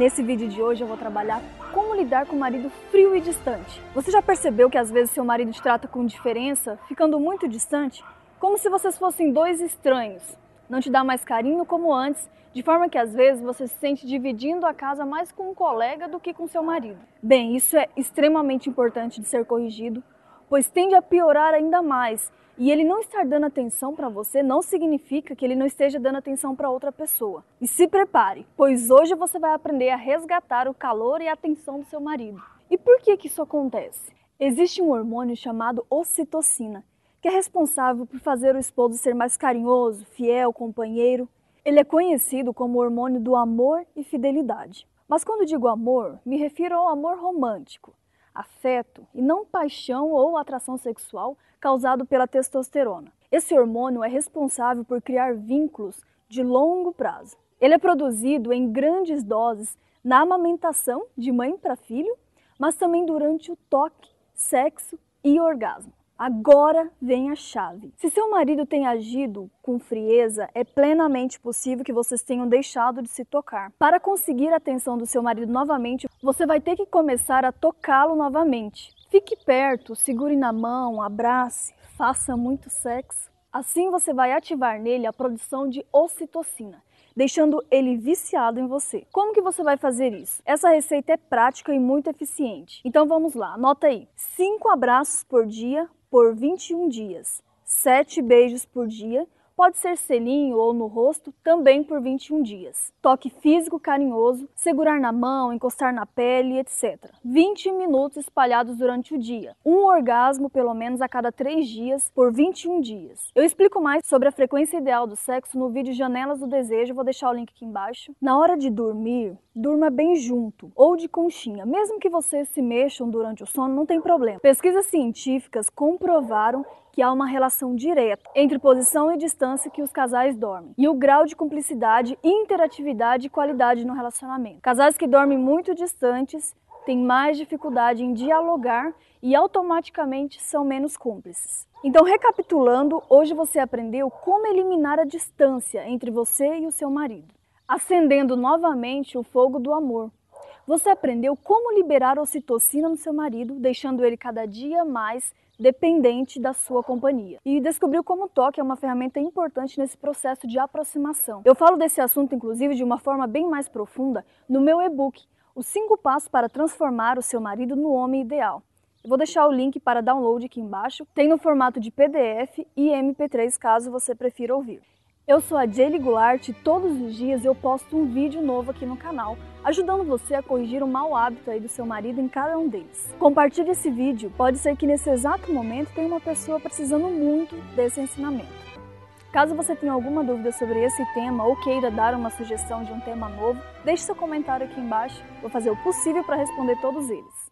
Nesse vídeo de hoje eu vou trabalhar como lidar com o marido frio e distante. Você já percebeu que às vezes seu marido te trata com diferença, ficando muito distante? Como se vocês fossem dois estranhos. Não te dá mais carinho como antes, de forma que às vezes você se sente dividindo a casa mais com um colega do que com seu marido. Bem, isso é extremamente importante de ser corrigido, pois tende a piorar ainda mais e ele não estar dando atenção para você não significa que ele não esteja dando atenção para outra pessoa. E se prepare, pois hoje você vai aprender a resgatar o calor e a atenção do seu marido. E por que que isso acontece? Existe um hormônio chamado ocitocina, que é responsável por fazer o esposo ser mais carinhoso, fiel, companheiro. Ele é conhecido como o hormônio do amor e fidelidade. Mas quando digo amor, me refiro ao amor romântico, afeto e não paixão ou atração sexual causado pela testosterona. Esse hormônio é responsável por criar vínculos de longo prazo. Ele é produzido em grandes doses na amamentação de mãe para filho, mas também durante o toque, sexo e orgasmo. Agora vem a chave. Se seu marido tem agido com frieza, é plenamente possível que vocês tenham deixado de se tocar. Para conseguir a atenção do seu marido novamente, você vai ter que começar a tocá-lo novamente. Fique perto, segure na mão, abrace, faça muito sexo. Assim você vai ativar nele a produção de ocitocina, deixando ele viciado em você. Como que você vai fazer isso? Essa receita é prática e muito eficiente. Então vamos lá, anota aí. 5 abraços por dia por 21 dias, 7 beijos por dia Pode ser selinho ou no rosto, também por 21 dias. Toque físico carinhoso, segurar na mão, encostar na pele, etc. 20 minutos espalhados durante o dia. Um orgasmo pelo menos a cada 3 dias por 21 dias. Eu explico mais sobre a frequência ideal do sexo no vídeo Janelas do Desejo, vou deixar o link aqui embaixo. Na hora de dormir, durma bem junto ou de conchinha. Mesmo que vocês se mexam durante o sono, não tem problema. Pesquisas científicas comprovaram que há uma relação direta entre posição e distância que os casais dormem e o grau de cumplicidade, interatividade e qualidade no relacionamento. Casais que dormem muito distantes têm mais dificuldade em dialogar e automaticamente são menos cúmplices. Então, recapitulando, hoje você aprendeu como eliminar a distância entre você e o seu marido, acendendo novamente o fogo do amor. Você aprendeu como liberar ocitocina no seu marido, deixando ele cada dia mais dependente da sua companhia. E descobriu como o toque é uma ferramenta importante nesse processo de aproximação. Eu falo desse assunto, inclusive, de uma forma bem mais profunda no meu e-book, Os 5 Passos para Transformar o Seu Marido no Homem Ideal. Eu vou deixar o link para download aqui embaixo. Tem no formato de PDF e MP3 caso você prefira ouvir. Eu sou a Jaylee Goulart e todos os dias eu posto um vídeo novo aqui no canal, ajudando você a corrigir o mau hábito aí do seu marido em cada um deles. Compartilhe esse vídeo, pode ser que nesse exato momento tenha uma pessoa precisando muito desse ensinamento. Caso você tenha alguma dúvida sobre esse tema ou queira dar uma sugestão de um tema novo, deixe seu comentário aqui embaixo, vou fazer o possível para responder todos eles.